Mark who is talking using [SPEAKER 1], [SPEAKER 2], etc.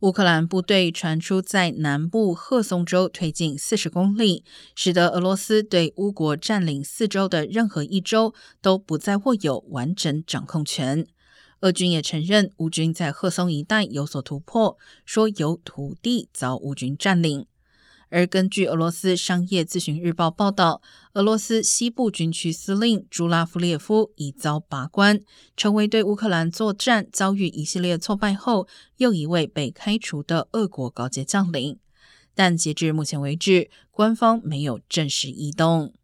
[SPEAKER 1] 乌克兰部队传出在南部赫松州推进四十公里，使得俄罗斯对乌国占领四州的任何一州都不再握有完整掌控权。俄军也承认乌军在赫松一带有所突破，说有土地遭乌军占领。而根据俄罗斯商业咨询日报报道，俄罗斯西部军区司令朱拉夫列夫已遭拔官，成为对乌克兰作战遭遇一系列挫败后又一位被开除的俄国高阶将领。但截至目前为止，官方没有正式异动。